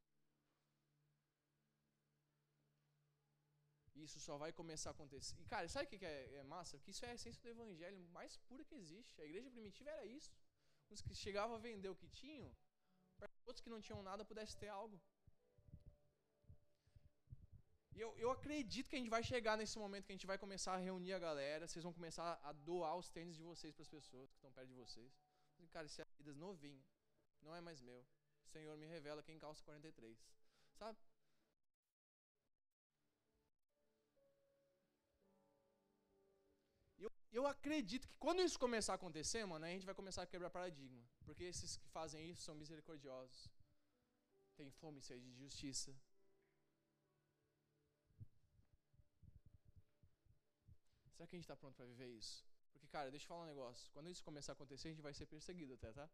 Isso só vai começar a acontecer. E, cara, sabe o que é, é massa? Que isso é a essência do evangelho mais pura que existe. A igreja primitiva era isso. Os que chegavam a vender o que tinham, para outros que não tinham nada pudessem ter algo. E eu, eu acredito que a gente vai chegar nesse momento que a gente vai começar a reunir a galera, vocês vão começar a doar os tênis de vocês para as pessoas que estão perto de vocês. Cara, esse é Adidas novinho, não é mais meu. O Senhor me revela quem calça 43. Sabe? Eu, acredito que quando isso começar a acontecer, mano, a gente vai começar a quebrar paradigma. Porque esses que fazem isso são misericordiosos. Têm fome e sede de justiça Será que a gente está pronto para viver isso? Porque, cara, deixa eu falar um negócio. Quando isso começar a acontecer, a gente vai ser perseguido até, tá?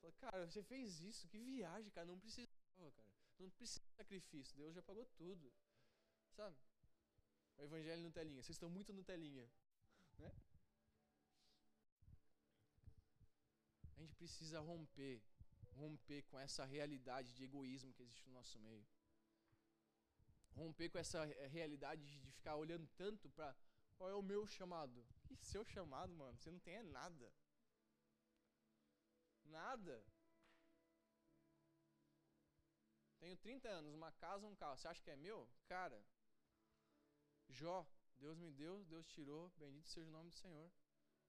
Fala, cara, você fez isso, que viagem, cara. Não precisava, cara. Não precisa de sacrifício. Deus já pagou tudo. Sabe? O evangelho no telinha. Vocês estão muito no telinha. Né? A gente precisa romper. Romper com essa realidade de egoísmo que existe no nosso meio. Romper com essa realidade de ficar olhando tanto para qual é o meu chamado? Que seu chamado, mano? Você não tem é nada. Nada. Tenho 30 anos, uma casa, um carro. Você acha que é meu? Cara, Jó, Deus me deu, Deus tirou, bendito seja o nome do Senhor.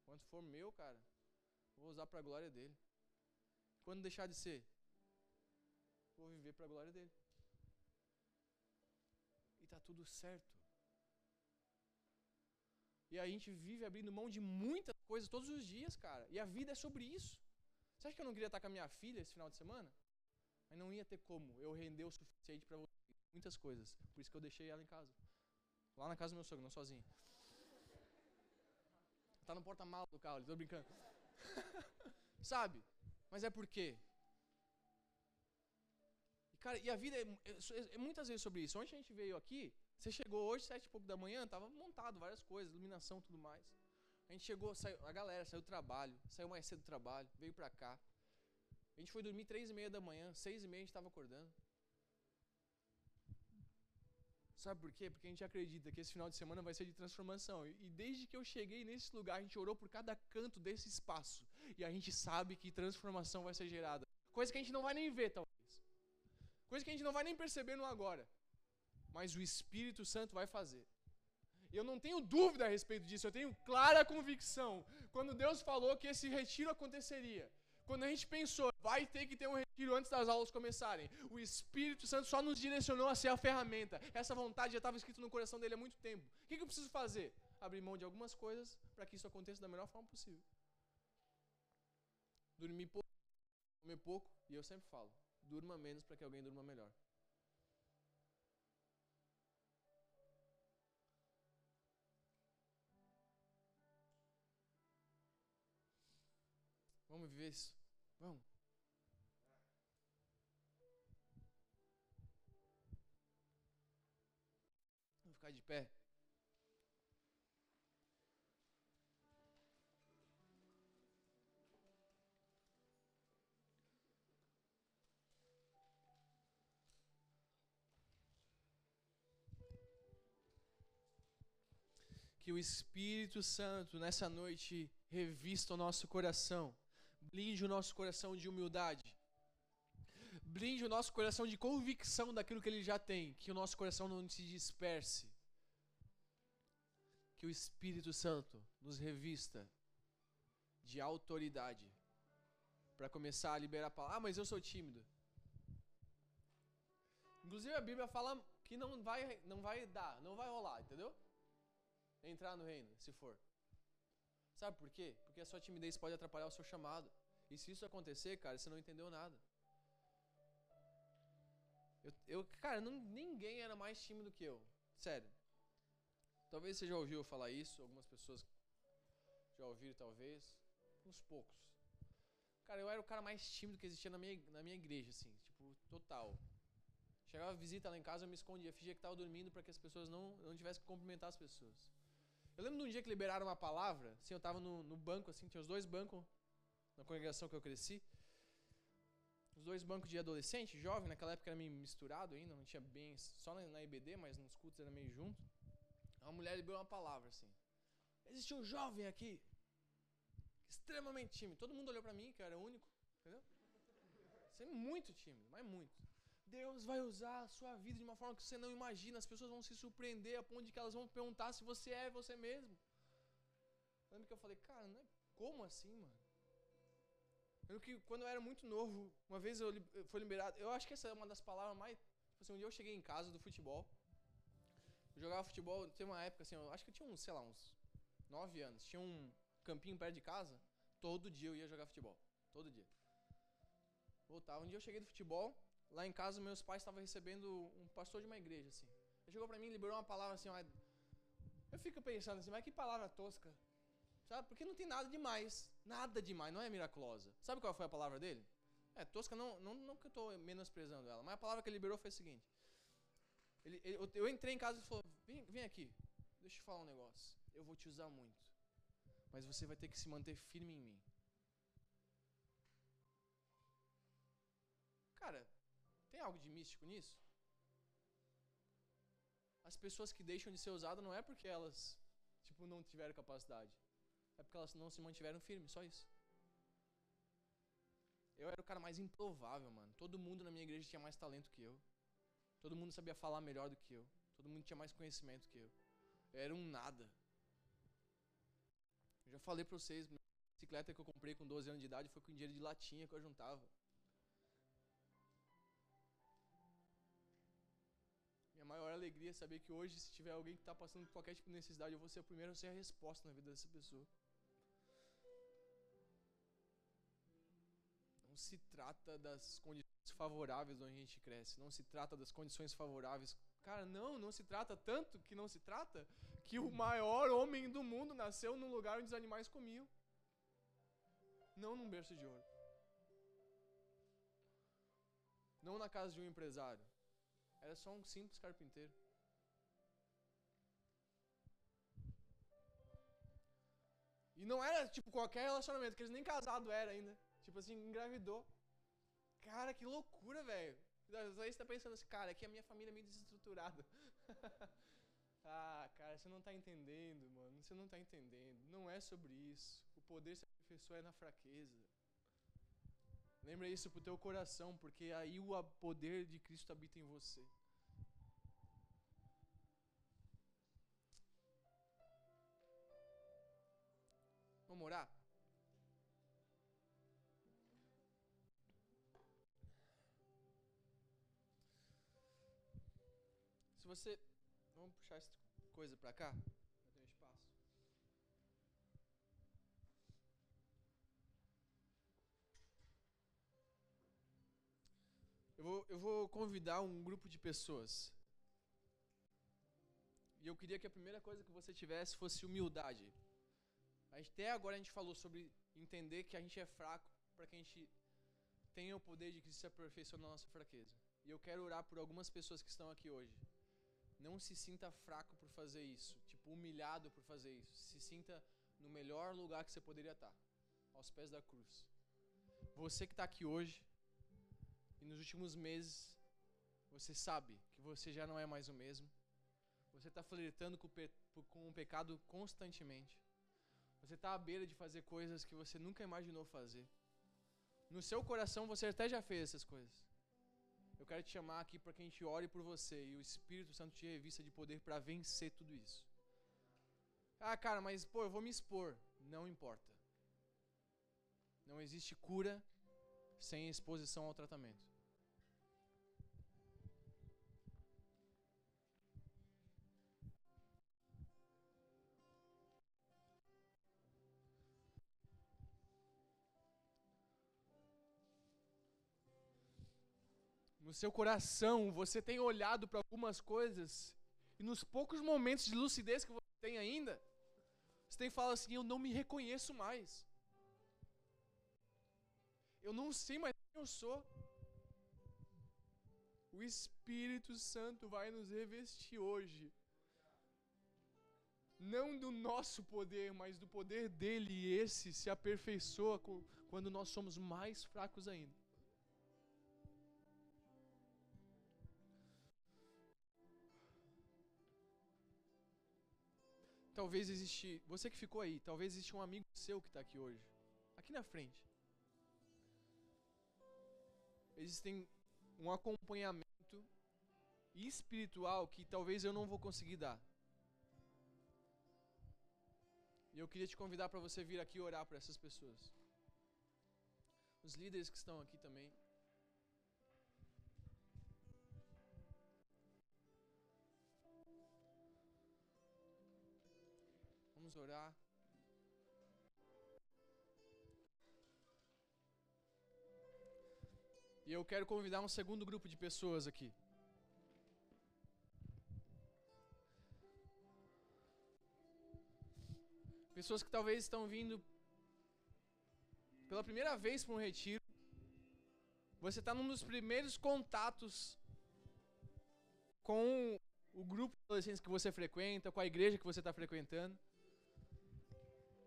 Quando for meu, cara, vou usar para a glória dele. Quando deixar de ser, vou viver para a glória dele. E tá tudo certo. E a gente vive abrindo mão de muitas coisas todos os dias, cara. E a vida é sobre isso. Você acha que eu não queria estar com a minha filha esse final de semana? Mas não ia ter como eu render o suficiente para muitas coisas. Por isso que eu deixei ela em casa. Lá na casa do meu sogro, não sozinho. Tá no porta-malas do carro, tô brincando. Sabe? Mas é por quê? E, cara, e a vida é, é, é, muitas vezes sobre isso. Onde a gente veio aqui, você chegou hoje, sete e pouco da manhã, tava montado várias coisas, iluminação tudo mais. A gente chegou, saiu, a galera saiu do trabalho, saiu mais cedo do trabalho, veio pra cá. A gente foi dormir três e meia da manhã, seis e meia a gente estava acordando. Sabe por quê? Porque a gente acredita que esse final de semana vai ser de transformação. E desde que eu cheguei nesse lugar, a gente orou por cada canto desse espaço. E a gente sabe que transformação vai ser gerada. Coisa que a gente não vai nem ver, talvez. Coisa que a gente não vai nem perceber no agora. Mas o Espírito Santo vai fazer. Eu não tenho dúvida a respeito disso, eu tenho clara convicção. Quando Deus falou que esse retiro aconteceria, quando a gente pensou, vai ter que ter um retiro antes das aulas começarem, o Espírito Santo só nos direcionou a ser a ferramenta. Essa vontade já estava escrita no coração dele há muito tempo. O que, que eu preciso fazer? Abrir mão de algumas coisas para que isso aconteça da melhor forma possível. Dormir pouco, comer pouco, e eu sempre falo, durma menos para que alguém durma melhor. Vamos viver isso? Vamos. Vamos ficar de pé. Que o Espírito Santo nessa noite revista o nosso coração Blinde o nosso coração de humildade. Blinde o nosso coração de convicção daquilo que ele já tem. Que o nosso coração não se disperse. Que o Espírito Santo nos revista de autoridade. Para começar a liberar a palavra. Ah, mas eu sou tímido. Inclusive a Bíblia fala que não vai, não vai dar, não vai rolar, entendeu? Entrar no reino, se for. Sabe por quê? Porque a sua timidez pode atrapalhar o seu chamado. E se isso acontecer, cara, você não entendeu nada. Eu, eu cara, não, ninguém era mais tímido que eu. Sério. Talvez você já ouviu falar isso, algumas pessoas já ouviram, talvez. Uns poucos. Cara, eu era o cara mais tímido que existia na minha, na minha igreja, assim, tipo, total. Chegava visita lá em casa, eu me escondia, fingia que estava dormindo para que as pessoas não, não tivessem que cumprimentar as pessoas. Eu lembro de um dia que liberaram uma palavra, assim, eu estava no, no banco, assim, tinha os dois bancos na congregação que eu cresci. Os dois bancos de adolescente, jovem, naquela época era meio misturado ainda, não tinha bem, só na, IBD, mas nos cultos era meio junto. Uma mulher liberou uma palavra assim. Existe um jovem aqui, extremamente tímido. Todo mundo olhou para mim, que eu era único, entendeu? Você é muito tímido, mas muito. Deus vai usar a sua vida de uma forma que você não imagina. As pessoas vão se surpreender a ponto de que elas vão perguntar se você é você mesmo. Lembra que eu falei, cara, não é como assim, mano? Eu que quando eu era muito novo, uma vez eu fui liberado. Eu acho que essa é uma das palavras mais. Tipo assim, um dia eu cheguei em casa do futebol. Eu jogava futebol, tem uma época assim, eu acho que eu tinha uns, sei lá, uns 9 anos. Tinha um campinho perto de casa. Todo dia eu ia jogar futebol. Todo dia. Voltava. Um dia eu cheguei do futebol. Lá em casa, meus pais estavam recebendo um pastor de uma igreja, assim. Ele chegou pra mim e liberou uma palavra assim, ó, eu fico pensando assim, mas que palavra tosca. Sabe? Porque não tem nada demais. Nada demais, não é miraculosa. Sabe qual foi a palavra dele? É, tosca não, não, não que eu estou menosprezando ela, mas a palavra que ele liberou foi a seguinte. Ele, ele, eu entrei em casa e falou, vem, vem aqui, deixa eu te falar um negócio. Eu vou te usar muito, mas você vai ter que se manter firme em mim. Cara, tem algo de místico nisso? As pessoas que deixam de ser usadas não é porque elas, tipo, não tiveram capacidade é porque elas não se mantiveram firmes, só isso. Eu era o cara mais improvável, mano. Todo mundo na minha igreja tinha mais talento que eu. Todo mundo sabia falar melhor do que eu. Todo mundo tinha mais conhecimento que eu. Eu era um nada. Eu já falei pra vocês, a bicicleta que eu comprei com 12 anos de idade foi com dinheiro de latinha que eu juntava. Minha maior alegria é saber que hoje, se tiver alguém que está passando por qualquer tipo de necessidade, eu vou ser o primeiro a ser a resposta na vida dessa pessoa. Não se trata das condições favoráveis onde a gente cresce, não se trata das condições favoráveis. Cara, não, não se trata tanto que não se trata que o maior homem do mundo nasceu num lugar onde os animais comiam. Não num berço de ouro. Não na casa de um empresário. Era só um simples carpinteiro. E não era tipo qualquer relacionamento, que eles nem casado era ainda. Tipo assim, engravidou. Cara, que loucura, velho. Aí você tá pensando assim, cara, aqui a minha família é meio desestruturada. ah, cara, você não tá entendendo, mano. Você não tá entendendo. Não é sobre isso. O poder se aperfeiçoa é na fraqueza. Lembra isso pro teu coração, porque aí o poder de Cristo habita em você. Vamos orar? Se você. Vamos puxar essa coisa pra cá? Pra ter um espaço. Eu vou, eu vou convidar um grupo de pessoas. E eu queria que a primeira coisa que você tivesse fosse humildade. Até agora a gente falou sobre entender que a gente é fraco para que a gente tenha o poder de Cristo se aperfeiçoar na nossa fraqueza. E eu quero orar por algumas pessoas que estão aqui hoje. Não se sinta fraco por fazer isso, tipo humilhado por fazer isso. Se sinta no melhor lugar que você poderia estar, aos pés da cruz. Você que está aqui hoje e nos últimos meses você sabe que você já não é mais o mesmo. Você está flertando com, com o pecado constantemente. Você está à beira de fazer coisas que você nunca imaginou fazer. No seu coração você até já fez essas coisas. Eu quero te chamar aqui para que a gente ore por você e o Espírito Santo te revista de poder para vencer tudo isso. Ah, cara, mas pô, eu vou me expor. Não importa. Não existe cura sem exposição ao tratamento. No seu coração, você tem olhado para algumas coisas e nos poucos momentos de lucidez que você tem ainda, você tem falado assim: Eu não me reconheço mais. Eu não sei mais quem eu sou. O Espírito Santo vai nos revestir hoje. Não do nosso poder, mas do poder dele, e esse se aperfeiçoa quando nós somos mais fracos ainda. Talvez existe, você que ficou aí, talvez existe um amigo seu que está aqui hoje, aqui na frente. Existem um acompanhamento espiritual que talvez eu não vou conseguir dar. E eu queria te convidar para você vir aqui orar por essas pessoas. Os líderes que estão aqui também. Orar. E eu quero convidar um segundo grupo de pessoas aqui. Pessoas que talvez estão vindo pela primeira vez para um retiro. Você está num dos primeiros contatos com o grupo de adolescentes que você frequenta, com a igreja que você está frequentando.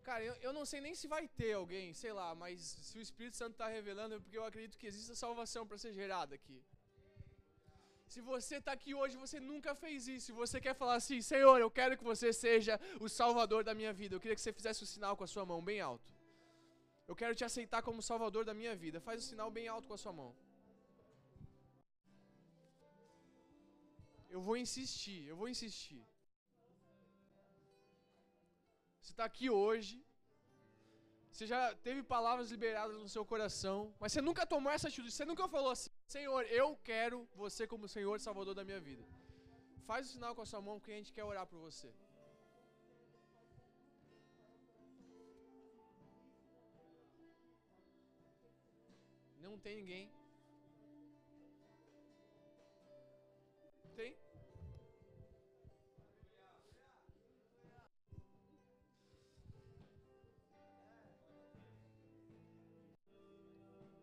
Cara, eu, eu não sei nem se vai ter alguém, sei lá, mas se o Espírito Santo está revelando, é porque eu acredito que existe salvação para ser gerada aqui. Se você está aqui hoje, você nunca fez isso. Se você quer falar assim, Senhor, eu quero que você seja o Salvador da minha vida. Eu queria que você fizesse o sinal com a sua mão bem alto. Eu quero te aceitar como Salvador da minha vida. Faz o sinal bem alto com a sua mão. Eu vou insistir, eu vou insistir. Está aqui hoje. Você já teve palavras liberadas no seu coração, mas você nunca tomou essa atitude. Você nunca falou assim: Senhor, eu quero você como Senhor e Salvador da minha vida. Faz o sinal com a sua mão que a gente quer orar por você. Não tem ninguém.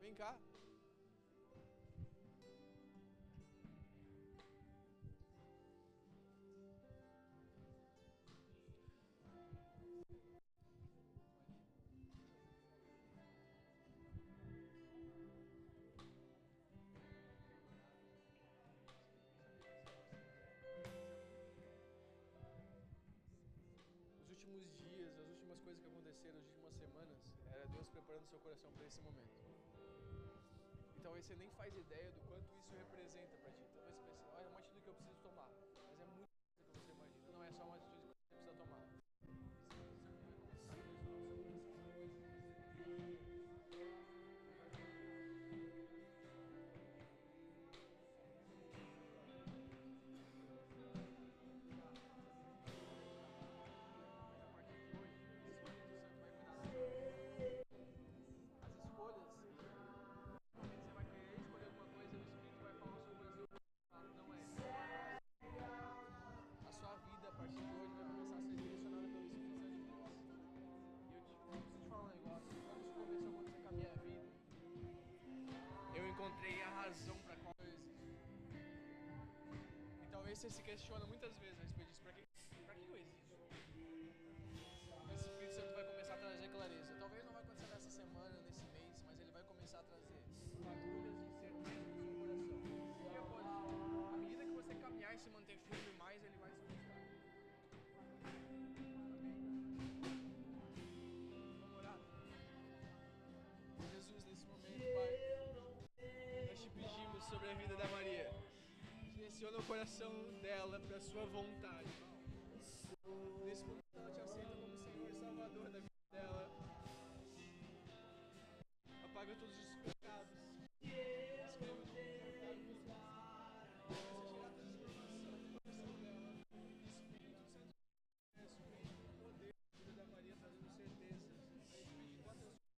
Vem cá. Os últimos dias, as últimas coisas que aconteceram, as últimas semanas, era Deus preparando seu coração para esse momento. E talvez você nem faz ideia do quanto isso representa Você se questiona muitas vezes Direciona o coração dela para sua vontade. Nesse momento ela te aceita como Senhor e Salvador da vida dela. Apaga todos os